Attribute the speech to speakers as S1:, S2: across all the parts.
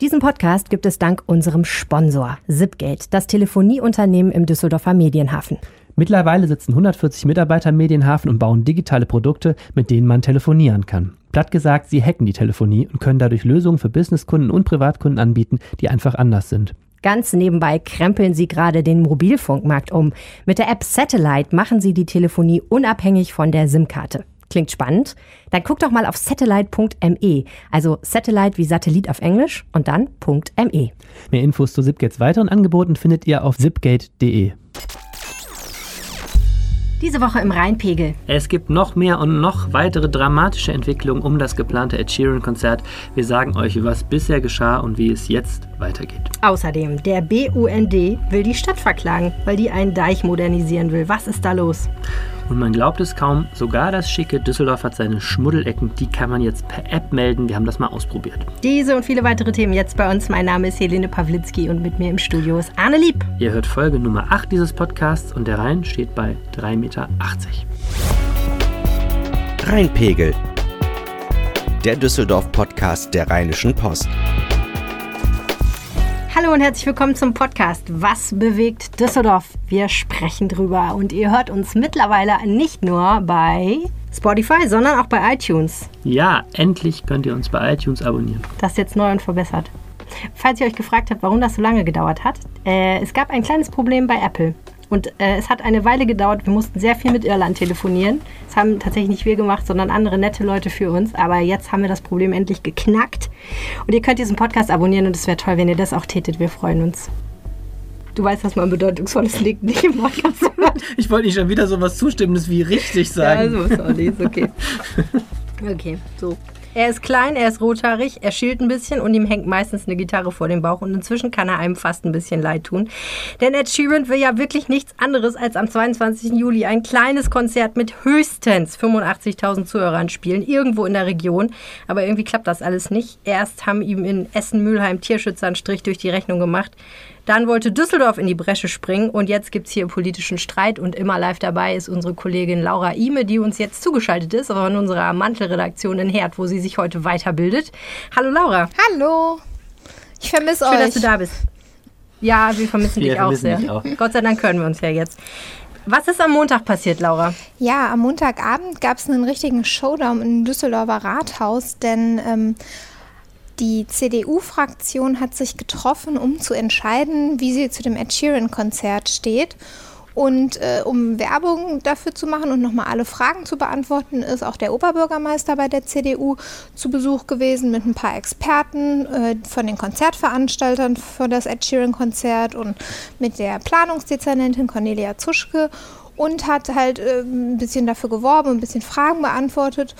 S1: Diesen Podcast gibt es dank unserem Sponsor Zipgate, das Telefonieunternehmen im Düsseldorfer Medienhafen.
S2: Mittlerweile sitzen 140 Mitarbeiter im Medienhafen und bauen digitale Produkte, mit denen man telefonieren kann. Platt gesagt, sie hacken die Telefonie und können dadurch Lösungen für Businesskunden und Privatkunden anbieten, die einfach anders sind.
S1: Ganz nebenbei krempeln sie gerade den Mobilfunkmarkt um. Mit der App Satellite machen sie die Telefonie unabhängig von der SIM-Karte. Klingt spannend? Dann guck doch mal auf satellite.me, also Satellite wie Satellit auf Englisch und dann .me.
S2: Mehr Infos zu Zipgates weiteren Angeboten findet ihr auf zipgate.de.
S1: Diese Woche im Rheinpegel.
S2: Es gibt noch mehr und noch weitere dramatische Entwicklungen um das geplante Ed Sheeran-Konzert. Wir sagen euch, was bisher geschah und wie es jetzt weitergeht.
S1: Außerdem, der BUND will die Stadt verklagen, weil die einen Deich modernisieren will. Was ist da los?
S2: Und man glaubt es kaum, sogar das schicke Düsseldorf hat seine Schmuddelecken, die kann man jetzt per App melden. Wir haben das mal ausprobiert.
S1: Diese und viele weitere Themen jetzt bei uns. Mein Name ist Helene Pawlitzki und mit mir im Studio ist Arne Lieb.
S2: Ihr hört Folge Nummer 8 dieses Podcasts und der Rhein steht bei 3,80 Meter.
S3: Rheinpegel. Der Düsseldorf-Podcast der Rheinischen Post.
S1: Hallo und herzlich willkommen zum Podcast Was bewegt Düsseldorf? Wir sprechen drüber und ihr hört uns mittlerweile nicht nur bei Spotify, sondern auch bei iTunes.
S2: Ja, endlich könnt ihr uns bei iTunes abonnieren.
S1: Das ist jetzt neu und verbessert. Falls ihr euch gefragt habt, warum das so lange gedauert hat, äh, es gab ein kleines Problem bei Apple. Und äh, es hat eine Weile gedauert. Wir mussten sehr viel mit Irland telefonieren. Das haben tatsächlich nicht wir gemacht, sondern andere nette Leute für uns. Aber jetzt haben wir das Problem endlich geknackt. Und ihr könnt diesen Podcast abonnieren und es wäre toll, wenn ihr das auch tätet. Wir freuen uns. Du weißt, dass man bedeutungsvolles Liegt nicht im Podcast
S2: hört. Ich wollte nicht schon wieder so was Zustimmendes wie richtig sagen.
S1: Ja, so ist auch nicht. Okay. Okay, so. Er ist klein, er ist rothaarig, er schielt ein bisschen und ihm hängt meistens eine Gitarre vor dem Bauch und inzwischen kann er einem fast ein bisschen leid tun. Denn Ed Sheeran will ja wirklich nichts anderes als am 22. Juli ein kleines Konzert mit höchstens 85.000 Zuhörern spielen, irgendwo in der Region. Aber irgendwie klappt das alles nicht. Erst haben ihm in Essen-Mülheim Tierschützer einen Strich durch die Rechnung gemacht. Dann wollte Düsseldorf in die Bresche springen und jetzt gibt es hier politischen Streit und immer live dabei ist unsere Kollegin Laura Ime, die uns jetzt zugeschaltet ist von unserer Mantelredaktion in Herd, wo sie sich heute weiterbildet. Hallo Laura.
S4: Hallo. Ich vermisse euch.
S1: Schön, dass du da bist. Ja, wir vermissen wir dich vermissen auch sehr. Auch. Gott sei Dank hören wir uns ja jetzt. Was ist am Montag passiert, Laura?
S4: Ja, am Montagabend gab es einen richtigen Showdown im Düsseldorfer Rathaus, denn ähm, die CDU-Fraktion hat sich getroffen, um zu entscheiden, wie sie zu dem Ed Sheeran-Konzert steht. Und äh, um Werbung dafür zu machen und nochmal alle Fragen zu beantworten, ist auch der Oberbürgermeister bei der CDU zu Besuch gewesen mit ein paar Experten äh, von den Konzertveranstaltern für das Ed Sheeran-Konzert und mit der Planungsdezernentin Cornelia Zuschke und hat halt äh, ein bisschen dafür geworben, ein bisschen Fragen beantwortet.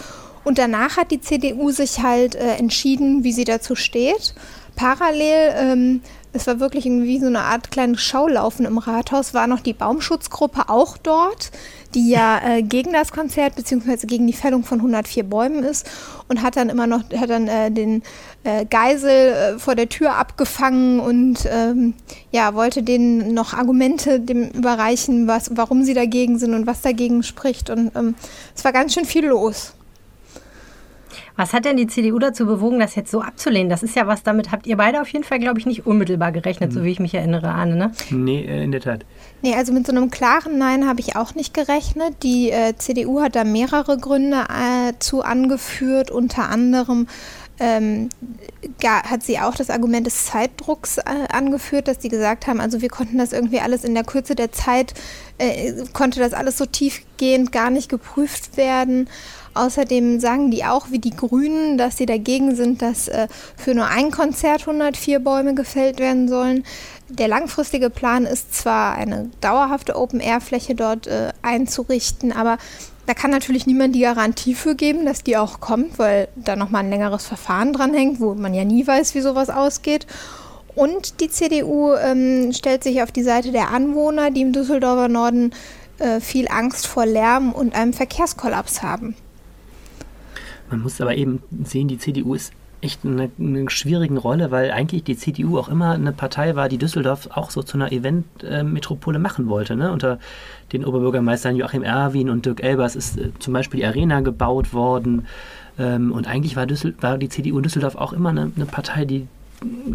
S4: Und danach hat die CDU sich halt äh, entschieden, wie sie dazu steht. Parallel, ähm, es war wirklich irgendwie so eine Art kleines Schaulaufen im Rathaus, war noch die Baumschutzgruppe auch dort, die ja äh, gegen das Konzert bzw. gegen die Fällung von 104 Bäumen ist und hat dann immer noch, hat dann äh, den äh, Geisel äh, vor der Tür abgefangen und ähm, ja, wollte denen noch Argumente dem überreichen, was, warum sie dagegen sind und was dagegen spricht. Und ähm, es war ganz schön viel los.
S1: Was hat denn die CDU dazu bewogen, das jetzt so abzulehnen? Das ist ja was, damit habt ihr beide auf jeden Fall, glaube ich, nicht unmittelbar gerechnet, mhm. so wie ich mich erinnere, Arne, ne?
S2: Nee, äh, in der Tat.
S4: Nee, also mit so einem klaren Nein habe ich auch nicht gerechnet. Die äh, CDU hat da mehrere Gründe äh, zu angeführt, unter anderem ähm, hat sie auch das Argument des Zeitdrucks äh, angeführt, dass sie gesagt haben, also wir konnten das irgendwie alles in der Kürze der Zeit, äh, konnte das alles so tiefgehend gar nicht geprüft werden. Außerdem sagen die auch, wie die Grünen, dass sie dagegen sind, dass äh, für nur ein Konzert 104 Bäume gefällt werden sollen. Der langfristige Plan ist zwar eine dauerhafte Open-Air-Fläche dort äh, einzurichten, aber da kann natürlich niemand die Garantie für geben, dass die auch kommt, weil da nochmal ein längeres Verfahren dranhängt, wo man ja nie weiß, wie sowas ausgeht. Und die CDU ähm, stellt sich auf die Seite der Anwohner, die im Düsseldorfer Norden äh, viel Angst vor Lärm und einem Verkehrskollaps haben.
S2: Man muss aber eben sehen, die CDU ist echt in einer, eine schwierigen Rolle, weil eigentlich die CDU auch immer eine Partei war, die Düsseldorf auch so zu einer Eventmetropole machen wollte. Ne? Unter den Oberbürgermeistern Joachim Erwin und Dirk Elbers ist äh, zum Beispiel die Arena gebaut worden. Ähm, und eigentlich war, Düssel war die CDU in Düsseldorf auch immer eine, eine Partei, die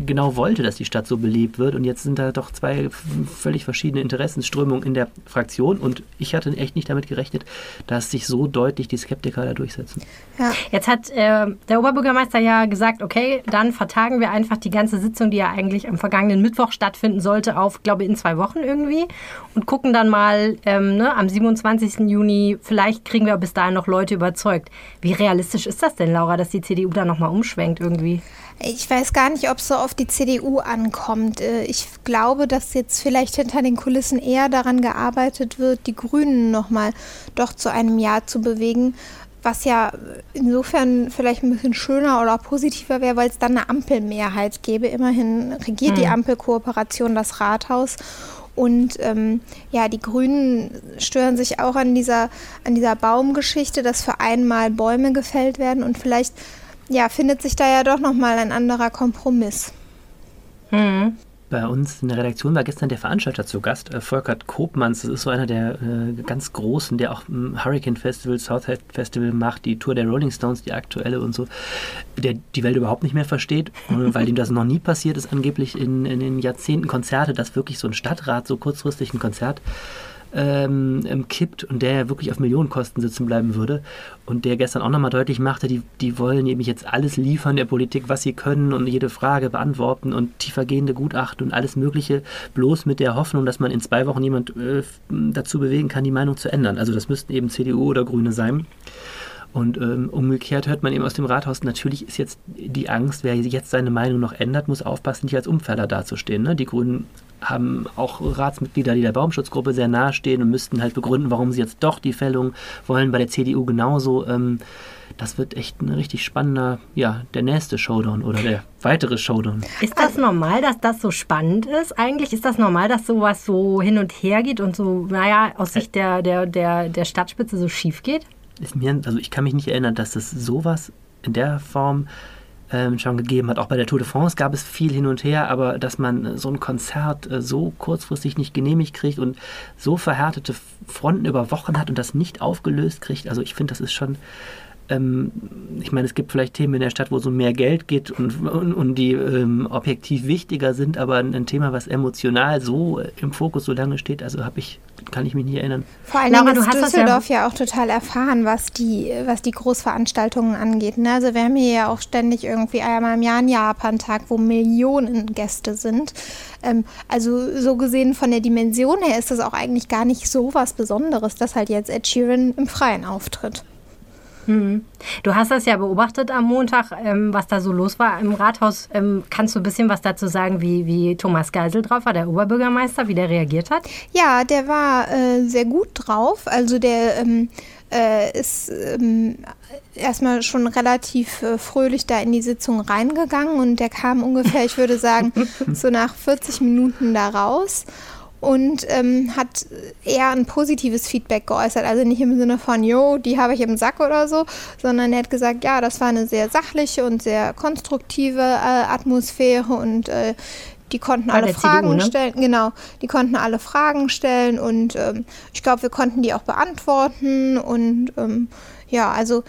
S2: genau wollte, dass die Stadt so belebt wird. Und jetzt sind da doch zwei völlig verschiedene Interessensströmungen in der Fraktion. Und ich hatte echt nicht damit gerechnet, dass sich so deutlich die Skeptiker da durchsetzen.
S1: Ja. Jetzt hat äh, der Oberbürgermeister ja gesagt, okay, dann vertagen wir einfach die ganze Sitzung, die ja eigentlich am vergangenen Mittwoch stattfinden sollte, auf, glaube ich, in zwei Wochen irgendwie. Und gucken dann mal ähm, ne, am 27. Juni, vielleicht kriegen wir bis dahin noch Leute überzeugt. Wie realistisch ist das denn, Laura, dass die CDU da nochmal umschwenkt irgendwie?
S4: Ich weiß gar nicht, ob es so auf die CDU ankommt. Äh, ich glaube, dass jetzt vielleicht hinter den Kulissen eher daran gearbeitet wird, die Grünen nochmal doch zu einem Ja zu bewegen. Was ja insofern vielleicht ein bisschen schöner oder positiver wäre, weil es dann eine Ampelmehrheit gäbe. Immerhin regiert hm. die Ampelkooperation das Rathaus. Und ähm, ja, die Grünen stören sich auch an dieser, an dieser Baumgeschichte, dass für einmal Bäume gefällt werden und vielleicht ja, findet sich da ja doch nochmal ein anderer Kompromiss.
S2: Mhm. Bei uns in der Redaktion war gestern der Veranstalter zu Gast, äh, Volkert Kopmanns. Das ist so einer der äh, ganz Großen, der auch ähm, Hurricane Festival, Southhead Festival macht, die Tour der Rolling Stones, die aktuelle und so, der die Welt überhaupt nicht mehr versteht, äh, weil ihm das noch nie passiert ist, angeblich in, in den Jahrzehnten Konzerte, dass wirklich so ein Stadtrat so kurzfristig ein Konzert ähm, ähm, kippt und der ja wirklich auf Millionenkosten sitzen bleiben würde und der gestern auch nochmal deutlich machte, die, die wollen nämlich jetzt alles liefern der Politik, was sie können und jede Frage beantworten und tiefergehende Gutachten und alles Mögliche, bloß mit der Hoffnung, dass man in zwei Wochen jemand äh, dazu bewegen kann, die Meinung zu ändern. Also das müssten eben CDU oder Grüne sein. Und ähm, umgekehrt hört man eben aus dem Rathaus, natürlich ist jetzt die Angst, wer jetzt seine Meinung noch ändert, muss aufpassen, nicht als Umfäller dazustehen. Ne? Die Grünen haben auch Ratsmitglieder, die der Baumschutzgruppe sehr nahestehen und müssten halt begründen, warum sie jetzt doch die Fällung wollen. Bei der CDU genauso. Ähm, das wird echt ein richtig spannender, ja, der nächste Showdown oder der weitere Showdown.
S1: Ist das normal, dass das so spannend ist? Eigentlich ist das normal, dass sowas so hin und her geht und so, naja, aus Sicht der, der, der, der Stadtspitze so schief geht?
S2: Ist mir, also ich kann mich nicht erinnern, dass das sowas in der Form ähm, schon gegeben hat. Auch bei der Tour de France gab es viel hin und her, aber dass man so ein Konzert äh, so kurzfristig nicht genehmigt kriegt und so verhärtete Fronten über Wochen hat und das nicht aufgelöst kriegt, also ich finde, das ist schon ähm, ich meine, es gibt vielleicht Themen in der Stadt, wo es um mehr Geld geht und, und, und die ähm, objektiv wichtiger sind, aber ein, Thema, was emotional so im Fokus so lange steht, also habe ich, kann ich mich nicht erinnern.
S4: Vor allem Laura, ist Düsseldorf ja, ja, auch total erfahren, was die, was die Großveranstaltungen angeht. Ne? Also wir haben hier ja auch ständig irgendwie einmal im Jahr einen Japan-Tag, wo Millionen Gäste sind. Ähm, also so gesehen von der Dimension her ist das auch eigentlich gar nicht so was Besonderes, dass halt jetzt Ed Sheeran im Freien auftritt.
S1: Mhm. Du hast das ja beobachtet am Montag, ähm, was da so los war im Rathaus. Ähm, kannst du ein bisschen was dazu sagen, wie, wie Thomas Geisel drauf war, der Oberbürgermeister, wie der reagiert hat?
S4: Ja, der war äh, sehr gut drauf. Also der ähm, äh, ist ähm, erstmal schon relativ äh, fröhlich da in die Sitzung reingegangen und der kam ungefähr, ich würde sagen, so nach 40 Minuten da raus und ähm, hat eher ein positives Feedback geäußert. Also nicht im Sinne von, jo, die habe ich im Sack oder so, sondern er hat gesagt, ja, das war eine sehr sachliche und sehr konstruktive äh, Atmosphäre und äh, die konnten Bei alle Fragen CDU, ne? stellen. Genau, die konnten alle Fragen stellen und ähm, ich glaube, wir konnten die auch beantworten und ähm, ja, also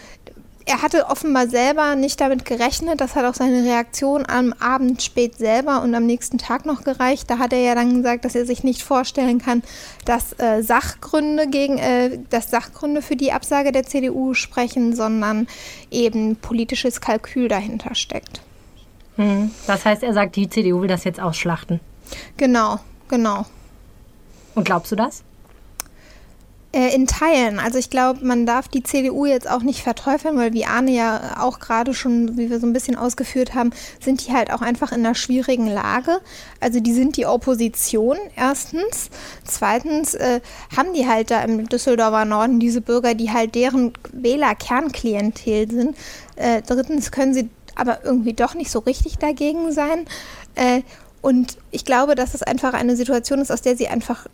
S4: er hatte offenbar selber nicht damit gerechnet. Das hat auch seine Reaktion am Abend spät selber und am nächsten Tag noch gereicht. Da hat er ja dann gesagt, dass er sich nicht vorstellen kann, dass äh, Sachgründe gegen, äh, dass Sachgründe für die Absage der CDU sprechen, sondern eben politisches Kalkül dahinter steckt.
S1: Hm. Das heißt, er sagt, die CDU will das jetzt ausschlachten.
S4: Genau, genau.
S1: Und glaubst du das?
S4: Äh, in Teilen. Also ich glaube, man darf die CDU jetzt auch nicht verteufeln, weil wie Arne ja auch gerade schon, wie wir so ein bisschen ausgeführt haben, sind die halt auch einfach in einer schwierigen Lage. Also die sind die Opposition erstens. Zweitens äh, haben die halt da im Düsseldorfer Norden diese Bürger, die halt deren Wähler-Kernklientel sind. Äh, drittens können sie aber irgendwie doch nicht so richtig dagegen sein. Äh, und ich glaube, dass es einfach eine Situation ist, aus der sie einfach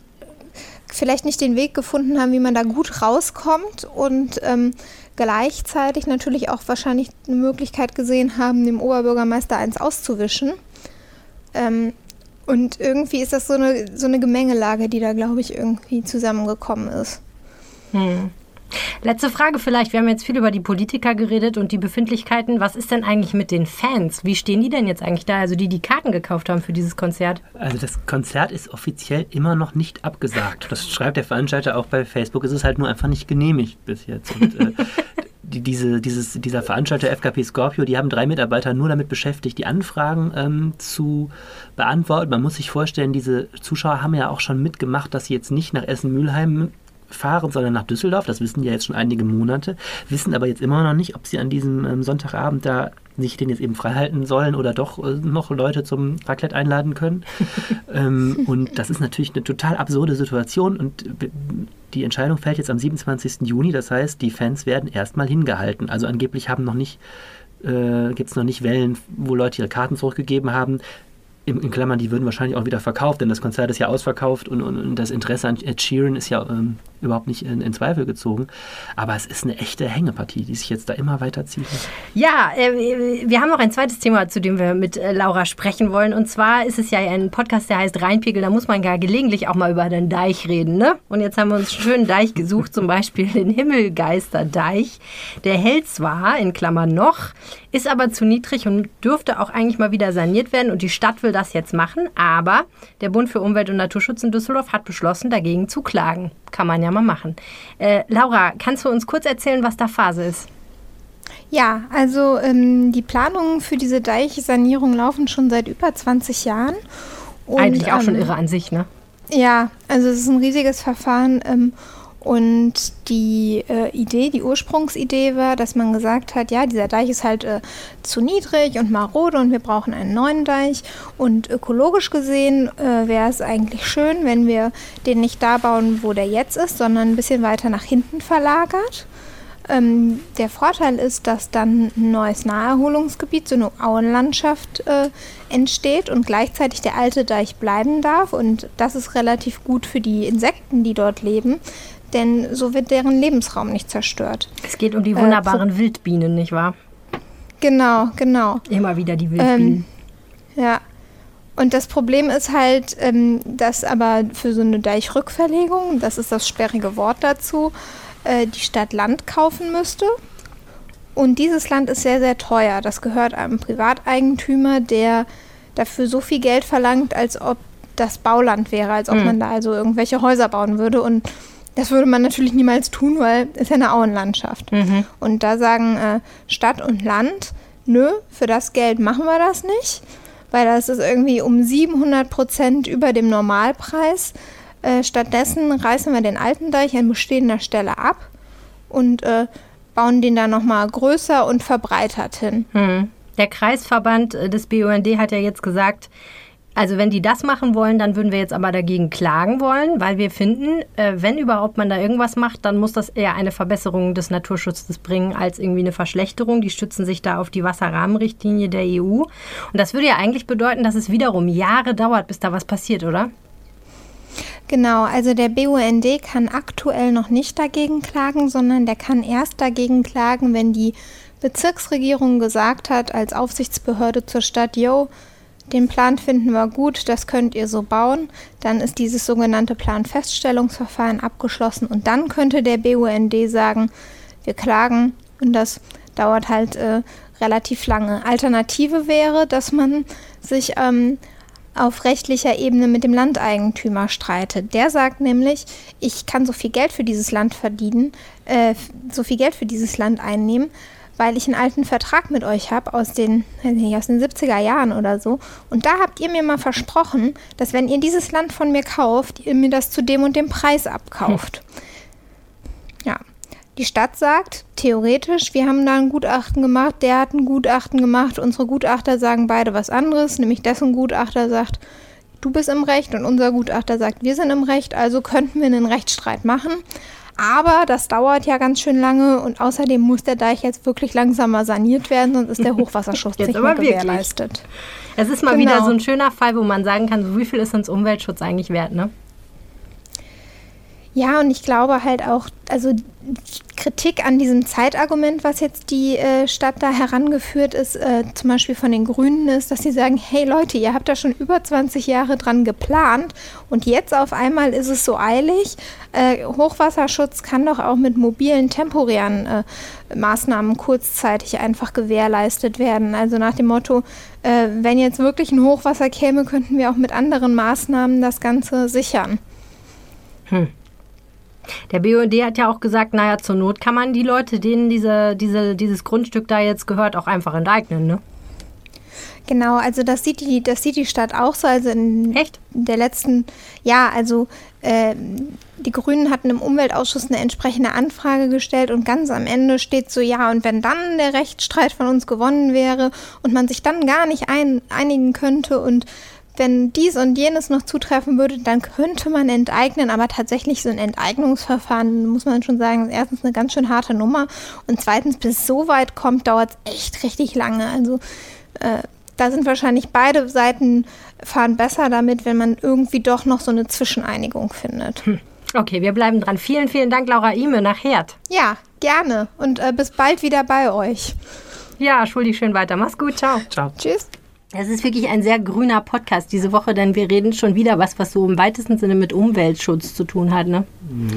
S4: vielleicht nicht den Weg gefunden haben, wie man da gut rauskommt und ähm, gleichzeitig natürlich auch wahrscheinlich eine Möglichkeit gesehen haben, dem Oberbürgermeister eins auszuwischen. Ähm, und irgendwie ist das so eine, so eine Gemengelage, die da, glaube ich, irgendwie zusammengekommen ist.
S1: Hm. Letzte Frage vielleicht. Wir haben jetzt viel über die Politiker geredet und die Befindlichkeiten. Was ist denn eigentlich mit den Fans? Wie stehen die denn jetzt eigentlich da? Also die, die Karten gekauft haben für dieses Konzert?
S2: Also das Konzert ist offiziell immer noch nicht abgesagt. Das schreibt der Veranstalter auch bei Facebook. Es ist halt nur einfach nicht genehmigt bis jetzt. Und, äh, die, diese, dieses, dieser Veranstalter FKP Scorpio, die haben drei Mitarbeiter nur damit beschäftigt, die Anfragen ähm, zu beantworten. Man muss sich vorstellen, diese Zuschauer haben ja auch schon mitgemacht, dass sie jetzt nicht nach Essen-Mülheim fahren, sondern nach Düsseldorf. Das wissen ja jetzt schon einige Monate, wissen aber jetzt immer noch nicht, ob sie an diesem ähm, Sonntagabend da sich den jetzt eben freihalten sollen oder doch äh, noch Leute zum Raclette einladen können. ähm, und das ist natürlich eine total absurde Situation und die Entscheidung fällt jetzt am 27. Juni, das heißt, die Fans werden erstmal hingehalten. Also angeblich haben noch nicht äh, gibt es noch nicht Wellen, wo Leute ihre Karten zurückgegeben haben in, in, Klammern, die würden wahrscheinlich auch wieder verkauft, denn das Konzert ist ja ausverkauft und, und, und das Interesse an Ed Sheeran ist ja ähm, überhaupt nicht in, in, Zweifel gezogen. Aber es ist eine echte Hängepartie, die sich jetzt da immer weiter zieht.
S1: Ja, äh, wir haben noch ein zweites Thema, zu dem wir mit äh, Laura sprechen wollen. Und zwar ist es ja ein Podcast, der heißt Rheinpegel. Da muss man ja gelegentlich auch mal über den Deich reden. Ne? Und jetzt haben wir uns einen schönen Deich gesucht, zum Beispiel den Himmelgeisterdeich. Der hält zwar, in Klammern noch, ist aber zu niedrig und dürfte auch eigentlich mal wieder saniert werden. Und die Stadt will das jetzt machen. Aber der Bund für Umwelt und Naturschutz in Düsseldorf hat beschlossen, dagegen zu klagen. Kann man ja mal machen. Äh, Laura, kannst du uns kurz erzählen, was da Phase ist?
S4: Ja, also ähm, die Planungen für diese Deichsanierung laufen schon seit über 20 Jahren.
S1: Und, Eigentlich auch ähm, schon irre an sich, ne?
S4: Ja, also es ist ein riesiges Verfahren. Ähm, und die äh, Idee, die Ursprungsidee war, dass man gesagt hat, ja, dieser Deich ist halt äh, zu niedrig und marode und wir brauchen einen neuen Deich. Und ökologisch gesehen äh, wäre es eigentlich schön, wenn wir den nicht da bauen, wo der jetzt ist, sondern ein bisschen weiter nach hinten verlagert. Ähm, der Vorteil ist, dass dann ein neues Naherholungsgebiet, so eine Auenlandschaft äh, entsteht und gleichzeitig der alte Deich bleiben darf. Und das ist relativ gut für die Insekten, die dort leben, denn so wird deren Lebensraum nicht zerstört.
S1: Es geht um die wunderbaren äh, Wildbienen, nicht wahr?
S4: Genau, genau.
S1: Immer wieder die Wildbienen.
S4: Ähm, ja. Und das Problem ist halt, ähm, dass aber für so eine Deichrückverlegung, das ist das sperrige Wort dazu, äh, die Stadt Land kaufen müsste. Und dieses Land ist sehr, sehr teuer. Das gehört einem Privateigentümer, der dafür so viel Geld verlangt, als ob das Bauland wäre, als ob mhm. man da also irgendwelche Häuser bauen würde. Und das würde man natürlich niemals tun, weil es ja eine Auenlandschaft. Mhm. Und da sagen äh, Stadt und Land, nö, für das Geld machen wir das nicht, weil das ist irgendwie um 700 Prozent über dem Normalpreis. Äh, stattdessen reißen wir den alten Deich an bestehender Stelle ab und äh, bauen den dann nochmal größer und verbreitert hin.
S1: Mhm. Der Kreisverband äh, des BUND hat ja jetzt gesagt, also wenn die das machen wollen, dann würden wir jetzt aber dagegen klagen wollen, weil wir finden, äh, wenn überhaupt man da irgendwas macht, dann muss das eher eine Verbesserung des Naturschutzes bringen als irgendwie eine Verschlechterung. Die stützen sich da auf die Wasserrahmenrichtlinie der EU. Und das würde ja eigentlich bedeuten, dass es wiederum Jahre dauert, bis da was passiert, oder?
S4: Genau, also der BUND kann aktuell noch nicht dagegen klagen, sondern der kann erst dagegen klagen, wenn die Bezirksregierung gesagt hat als Aufsichtsbehörde zur Stadt, yo, den Plan finden wir gut, das könnt ihr so bauen. Dann ist dieses sogenannte Planfeststellungsverfahren abgeschlossen und dann könnte der BUND sagen, wir klagen und das dauert halt äh, relativ lange. Alternative wäre, dass man sich ähm, auf rechtlicher Ebene mit dem Landeigentümer streitet. Der sagt nämlich, ich kann so viel Geld für dieses Land verdienen, äh, so viel Geld für dieses Land einnehmen, weil ich einen alten Vertrag mit euch habe aus den, nicht, aus den 70er Jahren oder so. Und da habt ihr mir mal versprochen, dass wenn ihr dieses Land von mir kauft, ihr mir das zu dem und dem Preis abkauft. Hm. Ja. Die Stadt sagt, theoretisch, wir haben da ein Gutachten gemacht, der hat ein Gutachten gemacht, unsere Gutachter sagen beide was anderes, nämlich dessen Gutachter sagt, du bist im Recht und unser Gutachter sagt, wir sind im Recht, also könnten wir einen Rechtsstreit machen. Aber das dauert ja ganz schön lange und außerdem muss der Deich jetzt wirklich langsamer saniert werden, sonst ist der Hochwasserschutz nicht mehr gewährleistet.
S1: Es ist mal genau. wieder so ein schöner Fall, wo man sagen kann, wie viel ist uns Umweltschutz eigentlich wert, ne?
S4: Ja, und ich glaube halt auch, also Kritik an diesem Zeitargument, was jetzt die äh, Stadt da herangeführt ist, äh, zum Beispiel von den Grünen, ist, dass sie sagen, hey Leute, ihr habt da schon über 20 Jahre dran geplant und jetzt auf einmal ist es so eilig. Äh, Hochwasserschutz kann doch auch mit mobilen, temporären äh, Maßnahmen kurzzeitig einfach gewährleistet werden. Also nach dem Motto, äh, wenn jetzt wirklich ein Hochwasser käme, könnten wir auch mit anderen Maßnahmen das Ganze sichern.
S1: Hm. Der BUND hat ja auch gesagt, naja, zur Not kann man die Leute, denen diese, diese, dieses Grundstück da jetzt gehört, auch einfach enteignen, ne?
S4: Genau, also das sieht die, das sieht die Stadt auch so. Also in Echt? der letzten, ja, also äh, die Grünen hatten im Umweltausschuss eine entsprechende Anfrage gestellt und ganz am Ende steht so, ja, und wenn dann der Rechtsstreit von uns gewonnen wäre und man sich dann gar nicht ein, einigen könnte und wenn dies und jenes noch zutreffen würde, dann könnte man enteignen, aber tatsächlich so ein Enteignungsverfahren, muss man schon sagen, ist erstens eine ganz schön harte Nummer und zweitens, bis es so weit kommt, dauert es echt richtig lange. Also äh, da sind wahrscheinlich beide Seiten fahren besser damit, wenn man irgendwie doch noch so eine Zwischeneinigung findet. Hm.
S1: Okay, wir bleiben dran. Vielen, vielen Dank, Laura Ime nach Herd.
S4: Ja, gerne. Und äh, bis bald wieder bei euch.
S1: Ja, schuldig schön weiter. Mach's gut. Ciao.
S2: Ciao.
S4: Tschüss.
S1: Es ist wirklich ein sehr grüner Podcast diese Woche, denn wir reden schon wieder was, was so im weitesten Sinne mit Umweltschutz zu tun hat. Ne?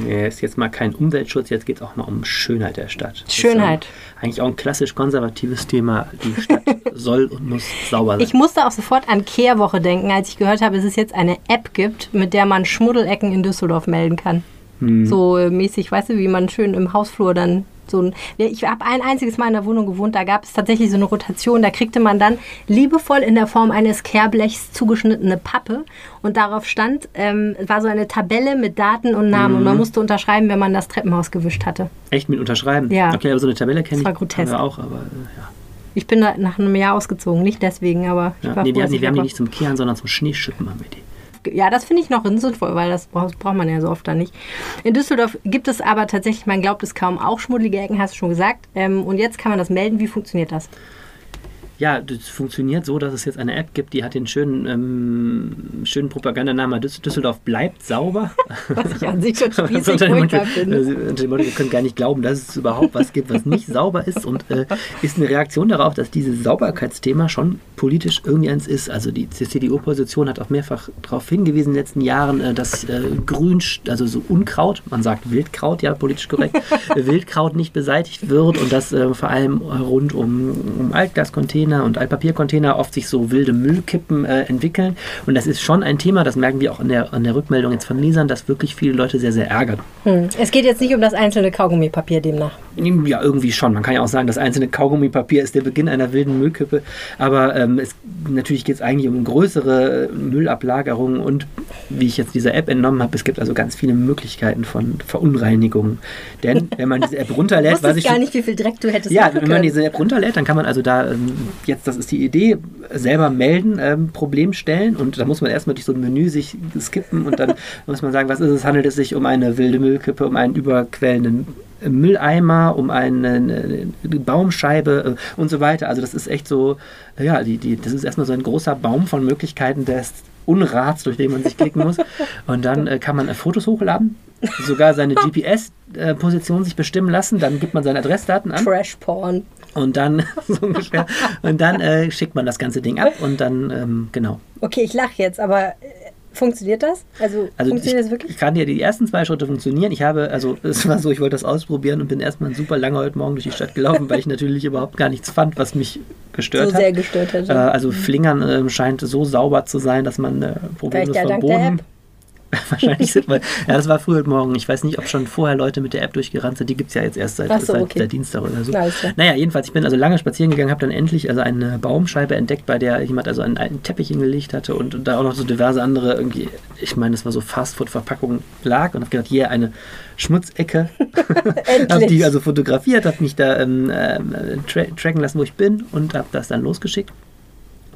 S2: Ja, ist jetzt mal kein Umweltschutz, jetzt geht es auch mal um Schönheit der Stadt.
S1: Schönheit.
S2: eigentlich auch ein klassisch konservatives Thema. Die Stadt soll und muss sauber sein.
S1: Ich musste auch sofort an Kehrwoche denken, als ich gehört habe, dass es jetzt eine App gibt, mit der man Schmuddelecken in Düsseldorf melden kann. Hm. So mäßig, weißt du, wie man schön im Hausflur dann so ein, ich habe ein einziges Mal in der Wohnung gewohnt, da gab es tatsächlich so eine Rotation, da kriegte man dann liebevoll in der Form eines Kehrblechs zugeschnittene Pappe und darauf stand, ähm, war so eine Tabelle mit Daten und Namen mhm. und man mhm. musste unterschreiben, wenn man das Treppenhaus gewischt hatte.
S2: Echt mit unterschreiben?
S1: Ja.
S2: Okay, aber so eine Tabelle kenne ich.
S1: Das war grotesk.
S2: auch, aber äh, ja.
S1: Ich bin da nach einem Jahr ausgezogen, nicht deswegen, aber
S2: ich ja, war nee, froh, nee, wir haben die nicht zum Kehren, sondern zum Schneeschippen haben wir die
S1: ja, das finde ich noch sinnvoll, weil das braucht, braucht man ja so oft dann nicht. In Düsseldorf gibt es aber tatsächlich, man glaubt es kaum, auch schmuddelige Ecken, hast du schon gesagt. Ähm, und jetzt kann man das melden. Wie funktioniert das?
S2: Ja, das funktioniert so, dass es jetzt eine App gibt, die hat den schönen, ähm, schönen Propagandanamen Düsseldorf bleibt sauber.
S1: Was ich an sich schon spießig furchtbar finde.
S2: Wir können gar nicht glauben, dass es überhaupt was gibt, was nicht sauber ist und äh, ist eine Reaktion darauf, dass dieses Sauberkeitsthema schon politisch irgendwie eins ist. Also die CDU-Opposition hat auch mehrfach darauf hingewiesen in den letzten Jahren, äh, dass äh, Grün, also so Unkraut, man sagt Wildkraut, ja, politisch korrekt, Wildkraut nicht beseitigt wird und das äh, vor allem rund um, um Altglascontainer Container und Altpapiercontainer oft sich so wilde Müllkippen äh, entwickeln. Und das ist schon ein Thema, das merken wir auch in der, in der Rückmeldung jetzt von Lesern, das wirklich viele Leute sehr, sehr ärgert.
S1: Hm. Es geht jetzt nicht um das einzelne Kaugummipapier demnach.
S2: Ja, irgendwie schon. Man kann ja auch sagen, das einzelne Kaugummipapier ist der Beginn einer wilden Müllkippe. Aber ähm, es, natürlich geht es eigentlich um größere Müllablagerungen und wie ich jetzt dieser App entnommen habe, es gibt also ganz viele Möglichkeiten von Verunreinigungen. Denn wenn man diese App runterlädt,
S1: weiß ich gar nicht, wie viel Dreck du hättest.
S2: Ja, wenn man diese App runterlädt, dann kann man also da ähm, jetzt, das ist die Idee, selber melden, ähm, Problem stellen und da muss man erstmal durch so ein Menü sich skippen und dann muss man sagen, was ist es? Handelt es sich um eine wilde Müllkippe, um einen überquellenden Mülleimer, um eine, Baumscheibe äh, und so weiter. Also das ist echt so, ja, die, die, das ist erstmal so ein großer Baum von Möglichkeiten des Unrats, durch den man sich klicken muss. Und dann äh, kann man äh, Fotos hochladen, sogar seine GPS-Position äh, sich bestimmen lassen, dann gibt man seine Adressdaten an.
S1: Trash Porn.
S2: Und dann, so ungefähr, und dann äh, schickt man das ganze Ding ab und dann, ähm, genau.
S1: Okay, ich lache jetzt, aber äh, funktioniert das? Also,
S2: also
S1: funktioniert
S2: ich,
S1: das wirklich?
S2: Ich kann dir die ersten zwei Schritte funktionieren. Ich habe, also es war so, ich wollte das ausprobieren und bin erstmal super lange heute Morgen durch die Stadt gelaufen, weil ich natürlich überhaupt gar nichts fand, was mich gestört so hat.
S1: sehr gestört hat.
S2: Äh, also Flingern äh, scheint so sauber zu sein, dass man äh, problemlos vom Boden Wahrscheinlich sind wir. Ja, das war früh heute Morgen. Ich weiß nicht, ob schon vorher Leute mit der App durchgerannt sind. Die gibt es ja jetzt erst seit, so, seit, okay. seit, Dienstag oder so. Nice. Naja, jedenfalls, ich bin also lange spazieren gegangen, habe dann endlich also eine Baumscheibe entdeckt, bei der jemand also einen alten Teppich hingelegt hatte und da auch noch so diverse andere irgendwie, ich meine, das war so Fastfood-Verpackungen lag und habe gedacht, hier yeah, eine Schmutzecke. habe die also fotografiert, habe mich da ähm, äh, tra tracken lassen, wo ich bin und habe das dann losgeschickt.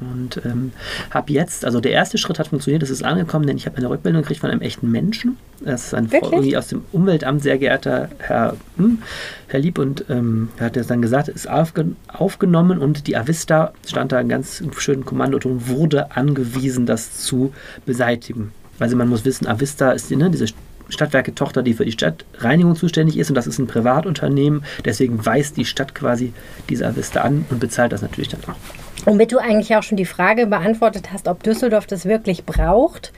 S2: Und ähm, habe jetzt, also der erste Schritt hat funktioniert, es ist angekommen, denn ich habe eine Rückmeldung gekriegt von einem echten Menschen. Das ist ein Wirklich? irgendwie aus dem Umweltamt, sehr geehrter Herr, hm, Herr Lieb, und ähm, hat er dann gesagt, ist aufge aufgenommen und die Avista stand da ein ganz schönen Kommandoton, wurde angewiesen, das zu beseitigen. Also man muss wissen, Avista ist ne, diese Stadtwerke-Tochter, die für die Stadtreinigung zuständig ist und das ist ein Privatunternehmen. Deswegen weist die Stadt quasi diese Avista an und bezahlt das natürlich dann auch.
S1: Womit du eigentlich auch schon die Frage beantwortet hast, ob Düsseldorf das wirklich braucht.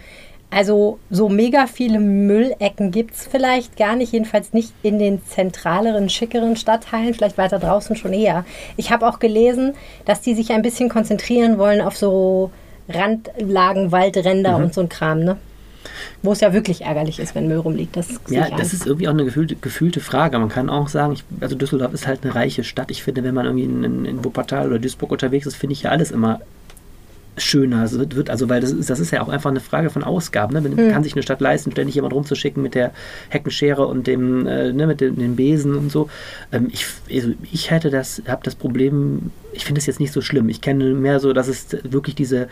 S1: Also so mega viele Müllecken gibt es vielleicht gar nicht, jedenfalls nicht in den zentraleren, schickeren Stadtteilen, vielleicht weiter draußen schon eher. Ich habe auch gelesen, dass die sich ein bisschen konzentrieren wollen auf so Randlagen, Waldränder
S2: Mhm.
S1: und so ein Kram, ne? Wo es ja wirklich ärgerlich ist, wenn Müll rumliegt. Das
S2: Ja, das ist irgendwie auch eine gefühlte, gefühlte Frage. Man kann auch sagen, ich, also Düsseldorf ist halt eine reiche Stadt. Ich finde, wenn man irgendwie in, in, in Wuppertal oder Duisburg unterwegs ist, finde ich ja alles immer schöner. Es wird, also, weil das ist, das ist ja auch einfach eine Frage von Ausgaben. Ne? Man kann sich eine Stadt leisten, ständig jemand rumzuschicken mit der Heckenschere und dem, äh, ne, mit dem, dem Besen und so. Ähm, ich, also ich hätte das, habe das Problem, ich finde es jetzt nicht so schlimm. Ich kenne mehr so, dass es wirklich diese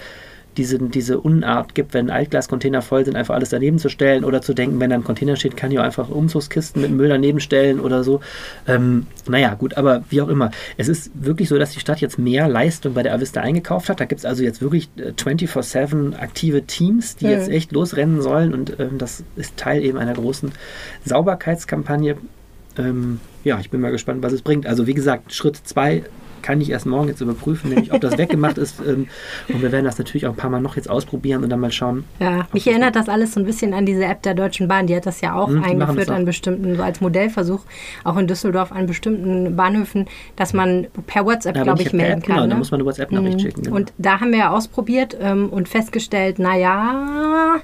S2: diese, diese Unart gibt, wenn Altglascontainer voll sind, einfach alles daneben zu stellen oder zu denken, wenn da ein Container steht, kann ich auch einfach Umzugskisten mit Müll daneben stellen oder so. Ähm, naja, gut, aber wie auch immer. Es ist wirklich so, dass die Stadt jetzt mehr Leistung bei der Avista eingekauft hat. Da gibt es also jetzt wirklich äh, 24-7 aktive Teams, die
S1: Mhm.
S2: jetzt echt losrennen sollen und ähm, das ist Teil eben einer großen Sauberkeitskampagne. Ähm, ja, ich bin mal gespannt, was es bringt. Also wie gesagt, Schritt zwei kann ich erst morgen jetzt überprüfen, nämlich ob das weggemacht ist. Ähm, und wir werden das natürlich auch ein paar Mal noch jetzt ausprobieren und dann mal schauen.
S1: Ja, mich erinnert das alles so ein bisschen an diese App der Deutschen Bahn. Die hat das ja auch
S2: Mhm,
S1: eingeführt
S2: das auch.
S1: an bestimmten, so als Modellversuch, auch in Düsseldorf an bestimmten Bahnhöfen, dass man per WhatsApp,
S2: Ja,
S1: glaube ich, melden
S2: App,
S1: kann.
S2: Genau,
S1: ne?
S2: da muss man eine WhatsApp-Nachricht
S1: Mhm.
S2: schicken. Genau.
S1: Und da haben wir ja ausprobiert ähm, und festgestellt, naja,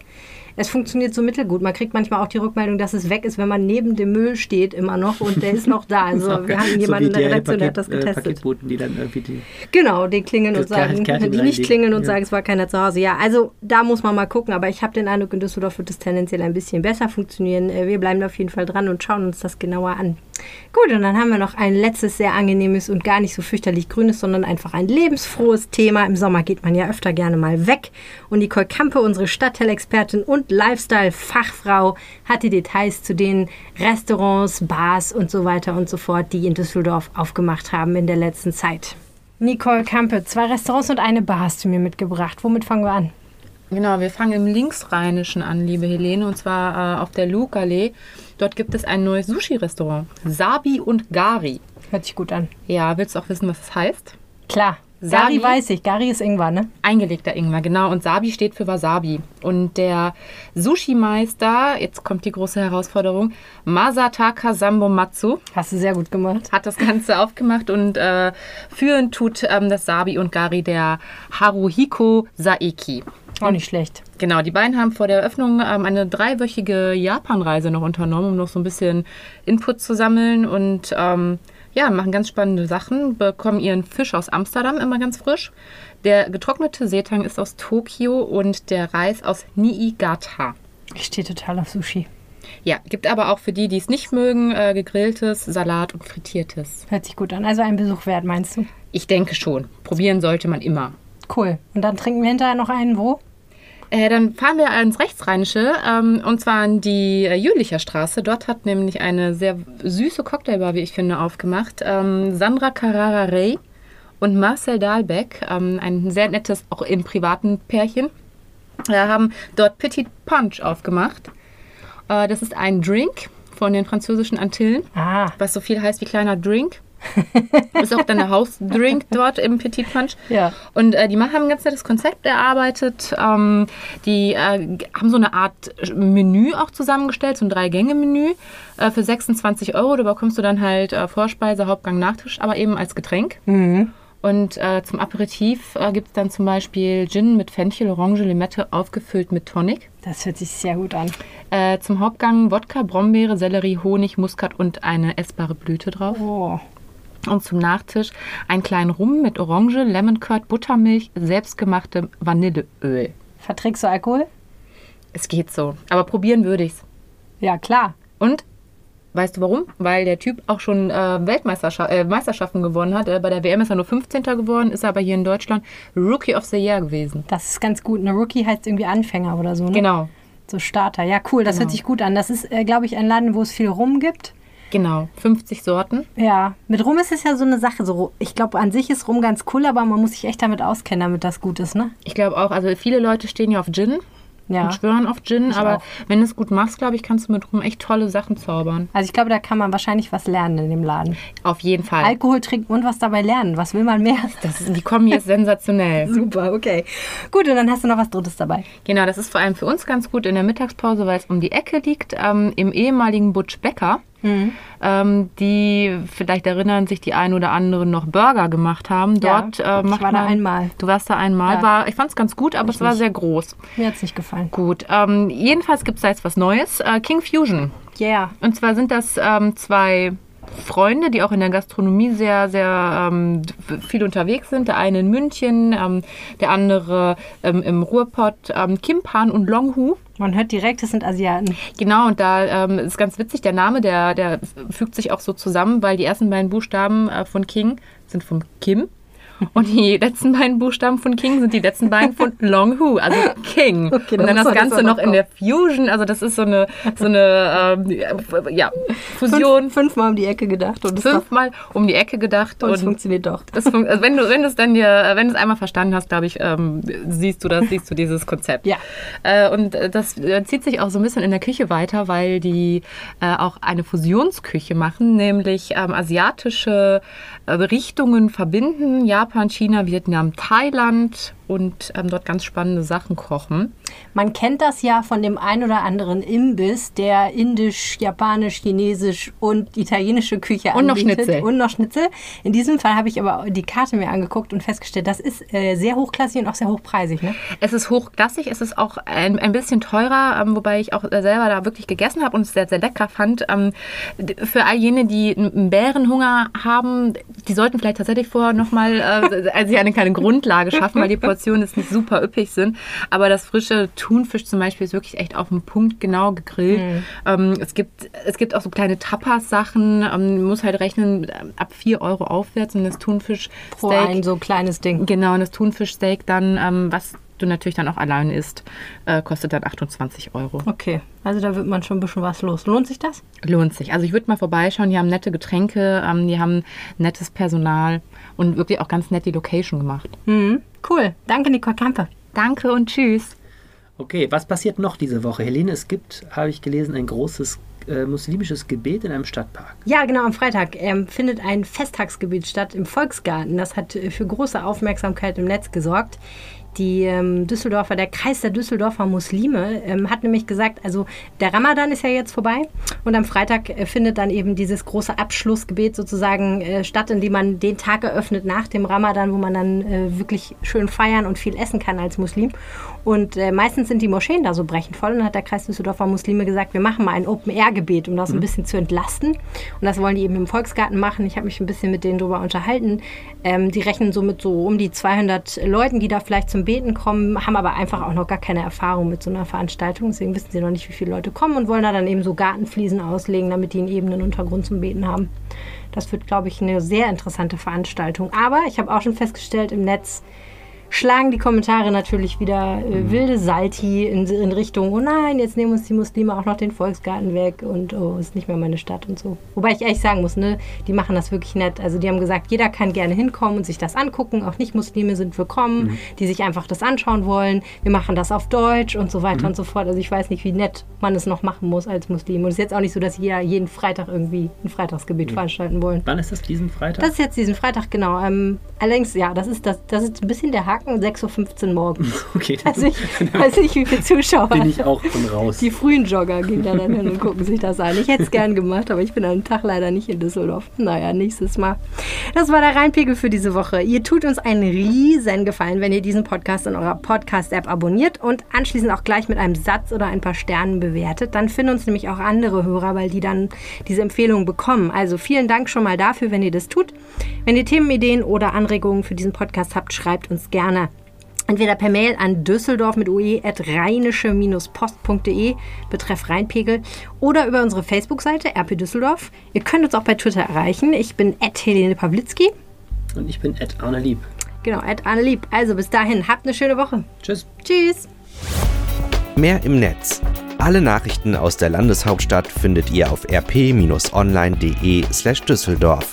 S1: es funktioniert so mittelgut. Man kriegt manchmal auch die Rückmeldung, dass es weg ist, wenn man neben dem Müll steht immer noch und der ist noch da. Also
S2: Okay.
S1: wir hatten
S2: So
S1: jemanden
S2: wie
S1: in der Redaktion, der hat das
S2: äh,
S1: getestet.
S2: Paketboten, die dann irgendwie die.
S1: Genau, die klingeln und sagen, die nicht klingeln und
S2: ja.
S1: sagen, es war keiner zu Hause. Ja, also da muss man mal gucken, aber ich habe den Eindruck, in Düsseldorf wird es tendenziell ein bisschen besser funktionieren. Äh, Wir bleiben auf jeden Fall dran und schauen uns das genauer an. Gut, und dann haben wir noch ein letztes sehr angenehmes und gar nicht so fürchterlich grünes, sondern einfach ein lebensfrohes Thema. Im Sommer geht man ja öfter gerne mal weg. Und Nicole Kampe, unsere Stadtteilexpertin und Lifestyle-Fachfrau, hat die Details zu den Restaurants, Bars und so weiter und so fort, die in Düsseldorf aufgemacht haben in der letzten Zeit. Nicole Kampe, zwei Restaurants und eine Bar hast du mir mitgebracht. Womit fangen wir an?
S5: Genau, wir fangen im Linksrheinischen an, liebe Helene, und zwar äh, auf der Lugallee. Dort gibt es ein neues Sushi-Restaurant. Sabi und Gari.
S1: Hört sich gut an.
S5: Ja, willst du auch wissen, was es heißt?
S1: Klar.
S5: Sabi?
S1: Gari weiß ich. Gari ist Ingwer, ne?
S5: Eingelegter Ingwer, genau. Und Sabi steht für Wasabi. Und der Sushi-Meister, jetzt kommt die große Herausforderung, Masataka Sambomatsu,
S1: Hast du sehr gut gemacht.
S5: hat das Ganze aufgemacht und äh, führend tut ähm, das Sabi und Gari der Haruhiko Saeki.
S1: Auch nicht schlecht.
S5: Genau, die beiden haben vor der Eröffnung ähm, eine dreiwöchige Japanreise noch unternommen, um noch so ein bisschen Input zu sammeln und ähm, ja, machen ganz spannende Sachen, bekommen ihren Fisch aus Amsterdam immer ganz frisch. Der getrocknete Seetang ist aus Tokio und der Reis aus Niigata.
S1: Ich stehe total auf Sushi.
S5: Ja, gibt aber auch für die, die es nicht mögen, äh, gegrilltes, Salat und frittiertes.
S1: Hört sich gut an. Also ein Besuch wert, meinst du?
S5: Ich denke schon. Probieren sollte man immer.
S1: Cool. Und dann trinken wir hinterher noch einen wo?
S5: Äh, dann fahren wir ins Rechtsrheinische ähm, und zwar an die äh, Jülicher Straße. Dort hat nämlich eine sehr süße Cocktailbar, wie ich finde, aufgemacht. Ähm, Sandra Carrara Rey und Marcel Dahlbeck, ähm, ein sehr nettes, auch im privaten Pärchen, äh, haben dort Petit Punch aufgemacht. Äh, das ist ein Drink von den französischen Antillen,
S1: Ah,
S5: was so viel heißt wie kleiner Drink. ist auch dann der Hausdrink dort im Petit Punch.
S1: Ja.
S5: Und äh, die ma- haben ein ganz nettes Konzept erarbeitet. Ähm, die äh, haben so eine Art Menü auch zusammengestellt, so ein Drei-Gänge-Menü äh, für 26 Euro. Da bekommst du dann halt äh, Vorspeise, Hauptgang, Nachtisch, aber eben als Getränk. Und äh, zum Aperitif äh, gibt es dann zum Beispiel Gin mit Fenchel, Orange, Limette, aufgefüllt mit Tonic.
S1: das hört sich sehr gut an.
S5: Äh, zum Hauptgang Wodka, Brombeere, Sellerie, Honig, Muskat und eine essbare Blüte drauf.
S1: Oh.
S5: Und zum Nachtisch einen kleinen Rum mit Orange, Lemon Curd, Buttermilch, selbstgemachtem Vanilleöl.
S1: Verträgst du Alkohol?
S5: Es geht so. Aber probieren würde ich's.
S1: Ja, klar.
S5: Und weißt du warum? Weil der Typ auch schon äh, Weltmeisterschaft, äh, gewonnen hat. Äh, bei der WM ist er nur 15. geworden, ist er aber hier in Deutschland Rookie of the Year gewesen.
S1: Das ist ganz gut. Eine Rookie heißt irgendwie Anfänger oder so, ne?
S5: Genau.
S1: So Starter. Ja, cool. Das
S5: Genau.
S1: hört sich gut an. Das ist, äh, glaube ich, ein Laden, wo es viel Rum gibt.
S5: Genau. 50 Sorten.
S1: Ja, mit Rum ist es ja so eine Sache. So, ich glaube, an sich ist Rum ganz cool, aber man muss sich echt damit auskennen, damit das gut ist, ne?
S5: Ich glaube auch, also viele Leute stehen ja auf Gin.
S1: Ja.
S5: und schwören auf Gin.
S1: Ich
S5: aber
S1: auch.
S5: wenn du es gut machst, glaube ich, kannst du mit rum echt tolle Sachen zaubern.
S1: Also ich glaube, da kann man wahrscheinlich was lernen in dem Laden.
S5: Auf jeden Fall.
S1: Alkohol trinken und was dabei lernen. Was will man mehr?
S5: das ist, die Kombi ist sensationell.
S1: Super, okay. Gut, und dann hast du noch was Drittes dabei.
S5: Genau, das ist vor allem für uns ganz gut in der Mittagspause, weil es um die Ecke liegt, ähm, im ehemaligen Butch Becker.
S1: Mhm.
S5: Ähm, die vielleicht erinnern sich die ein oder anderen noch Burger gemacht haben.
S1: Ja,
S5: Dort äh,
S1: ich
S5: macht
S1: war da
S5: man,
S1: einmal.
S5: Du warst da einmal.
S1: Ja.
S5: War, ich fand es ganz gut, aber es war
S1: nicht.
S5: sehr groß.
S1: Mir hat es nicht gefallen.
S5: Gut. Ähm, jedenfalls gibt es da jetzt was Neues. Äh, King Fusion.
S1: Yeah.
S5: Und zwar sind das ähm, zwei Freunde, die auch in der Gastronomie sehr, sehr ähm, viel unterwegs sind. Der eine in München, ähm, der andere ähm, im Ruhrpott, ähm, Kim Pan und Long Hu.
S1: Man hört direkt, es sind Asiaten.
S5: Genau, und da ähm, ist ganz witzig, der Name, der, der fügt sich auch so zusammen, weil die ersten beiden Buchstaben äh, von King sind vom Kim. Und die letzten beiden Buchstaben von King sind die letzten beiden von Long Hu, also King.
S1: Okay,
S5: und
S1: da
S5: dann das Ganze noch
S1: noch
S5: in der Fusion, also das ist so eine, so eine ähm, ja, Fusion.
S1: Fünf, fünfmal um die Ecke gedacht und es,
S5: Fünfmal um die Ecke gedacht
S1: und es
S5: und
S1: funktioniert doch.
S5: das fun also wenn du wenn es dann dir äh, wenn du es einmal verstanden hast, glaube ich, ähm, siehst du das, siehst du dieses Konzept.
S1: Ja.
S5: Äh, und äh, das äh, zieht sich auch so ein bisschen in der Küche weiter, weil die äh, auch eine Fusionsküche machen, nämlich ähm, asiatische äh, Richtungen verbinden, Japan, China, Vietnam, Thailand und ähm, dort ganz spannende Sachen kochen.
S1: Man kennt das ja von dem ein oder anderen Imbiss, der indisch, japanisch, chinesisch und italienische Küche
S5: Und noch
S1: anbietet.
S5: Schnitzel.
S1: Und noch Schnitzel. In diesem Fall habe ich aber die Karte mir angeguckt und festgestellt, das ist äh, sehr hochklassig und auch sehr hochpreisig. Ne?
S5: Es ist hochklassig, es ist auch ein, ein bisschen teurer, ähm, wobei ich auch äh, selber da wirklich gegessen habe und es sehr, sehr lecker fand. Ähm, für all jene, die einen Bärenhunger haben, die sollten vielleicht tatsächlich vorher nochmal äh, also eine kleine Grundlage schaffen, weil die Portionen jetzt nicht super üppig sind. Aber das frische Thunfisch zum Beispiel ist wirklich echt auf den Punkt genau gegrillt. Ähm, es, gibt, es gibt auch so kleine Tapas-Sachen. Ähm, man muss halt rechnen, äh, ab 4 Euro aufwärts und das Thunfisch
S1: Pro ein so kleines Ding.
S5: Genau, und das Thunfischsteak dann, ähm, was du natürlich dann auch allein isst, äh, kostet dann 28 Euro.
S1: Okay, also da wird man schon ein bisschen was los. Lohnt sich das?
S5: Lohnt sich. Also ich würde mal vorbeischauen, die haben nette Getränke, ähm, die haben nettes Personal und wirklich auch ganz nett die Location gemacht.
S1: Mhm. Cool. Danke, Nicole Kampe.
S5: Danke und tschüss.
S2: Okay, was passiert noch diese Woche? Helene, es gibt, habe ich gelesen, ein großes äh, muslimisches Gebet in einem Stadtpark.
S1: Ja, genau, am Freitag ähm, findet ein Festtagsgebet statt im Volksgarten. Das hat äh, für große Aufmerksamkeit im Netz gesorgt. Die ähm, Düsseldorfer, der Kreis der Düsseldorfer Muslime ähm, hat nämlich gesagt, also der Ramadan ist ja jetzt vorbei und am Freitag äh, findet dann eben dieses große Abschlussgebet sozusagen äh, statt, in dem man den Tag eröffnet nach dem Ramadan, wo man dann äh, wirklich schön feiern und viel essen kann als Muslim. Und äh, meistens sind die Moscheen da so brechend voll und dann hat der Kreis Düsseldorfer Muslime gesagt, wir machen mal ein Open-Air-Gebet, um das ein bisschen zu entlasten. Und das wollen die eben im Volksgarten machen. Ich habe mich ein bisschen mit denen darüber unterhalten. Ähm, die rechnen so mit so um die 200 Leuten, die da vielleicht zum Beten kommen, haben aber einfach auch noch gar keine Erfahrung mit so einer Veranstaltung. Deswegen wissen sie noch nicht, wie viele Leute kommen und wollen da dann eben so Gartenfliesen auslegen, damit die einen ebenen Untergrund zum Beten haben. Das wird, glaube ich, eine sehr interessante Veranstaltung. Aber ich habe auch schon festgestellt im Netz, schlagen die Kommentare natürlich wieder äh, wilde Salti in, in Richtung, oh nein, jetzt nehmen uns die Muslime auch noch den Volksgarten weg und oh, ist nicht mehr meine Stadt und so. Wobei ich ehrlich sagen muss, ne, die machen das wirklich nett. Also die haben gesagt, jeder kann gerne hinkommen und sich das angucken. Auch Nicht-Muslime sind willkommen, die sich einfach das anschauen wollen. Wir machen das auf Deutsch und so weiter und so fort. Also ich weiß nicht, wie nett man es noch machen muss als Muslim. Und es ist jetzt auch nicht so, dass jeder jeden Freitag irgendwie ein Freitagsgebet veranstalten wollen.
S2: Wann ist das diesen Freitag?
S1: Das ist jetzt diesen Freitag, genau. Ähm, allerdings, ja, das ist, das, das ist ein bisschen der Haken, 6.15 Uhr morgens.
S2: okay, dann
S1: Also ich weiß nicht, wie viele Zuschauer.
S2: bin ich auch schon raus.
S1: Die frühen Jogger gehen da dann hin und gucken sich das an. Ich hätte es gern gemacht, aber ich bin an dem Tag leider nicht in Düsseldorf. Naja, nächstes Mal. Das war der Rheinpegel für diese Woche. Ihr tut uns einen riesen Gefallen, wenn ihr diesen Podcast in eurer Podcast-App abonniert und anschließend auch gleich mit einem Satz oder ein paar Sternen bewertet. Dann finden uns nämlich auch andere Hörer, weil die dann diese Empfehlung bekommen. Also vielen Dank schon mal dafür, wenn ihr das tut. Wenn ihr Themenideen oder Anregungen für diesen Podcast habt, schreibt uns gerne. Entweder per Mail an düsseldorf mit ue at rheinische-post.de betreff Rheinpegel oder über unsere Facebook-Seite RP Düsseldorf. Ihr könnt uns auch bei Twitter erreichen. Ich bin at Helene Pawlitzki.
S2: Und ich bin Ed Arne Lieb.
S1: Genau, at Annelieb. Also bis dahin, habt eine schöne Woche.
S2: Tschüss.
S1: Tschüss.
S3: Mehr im Netz. Alle Nachrichten aus der Landeshauptstadt findet ihr auf rp-online.de slash Düsseldorf.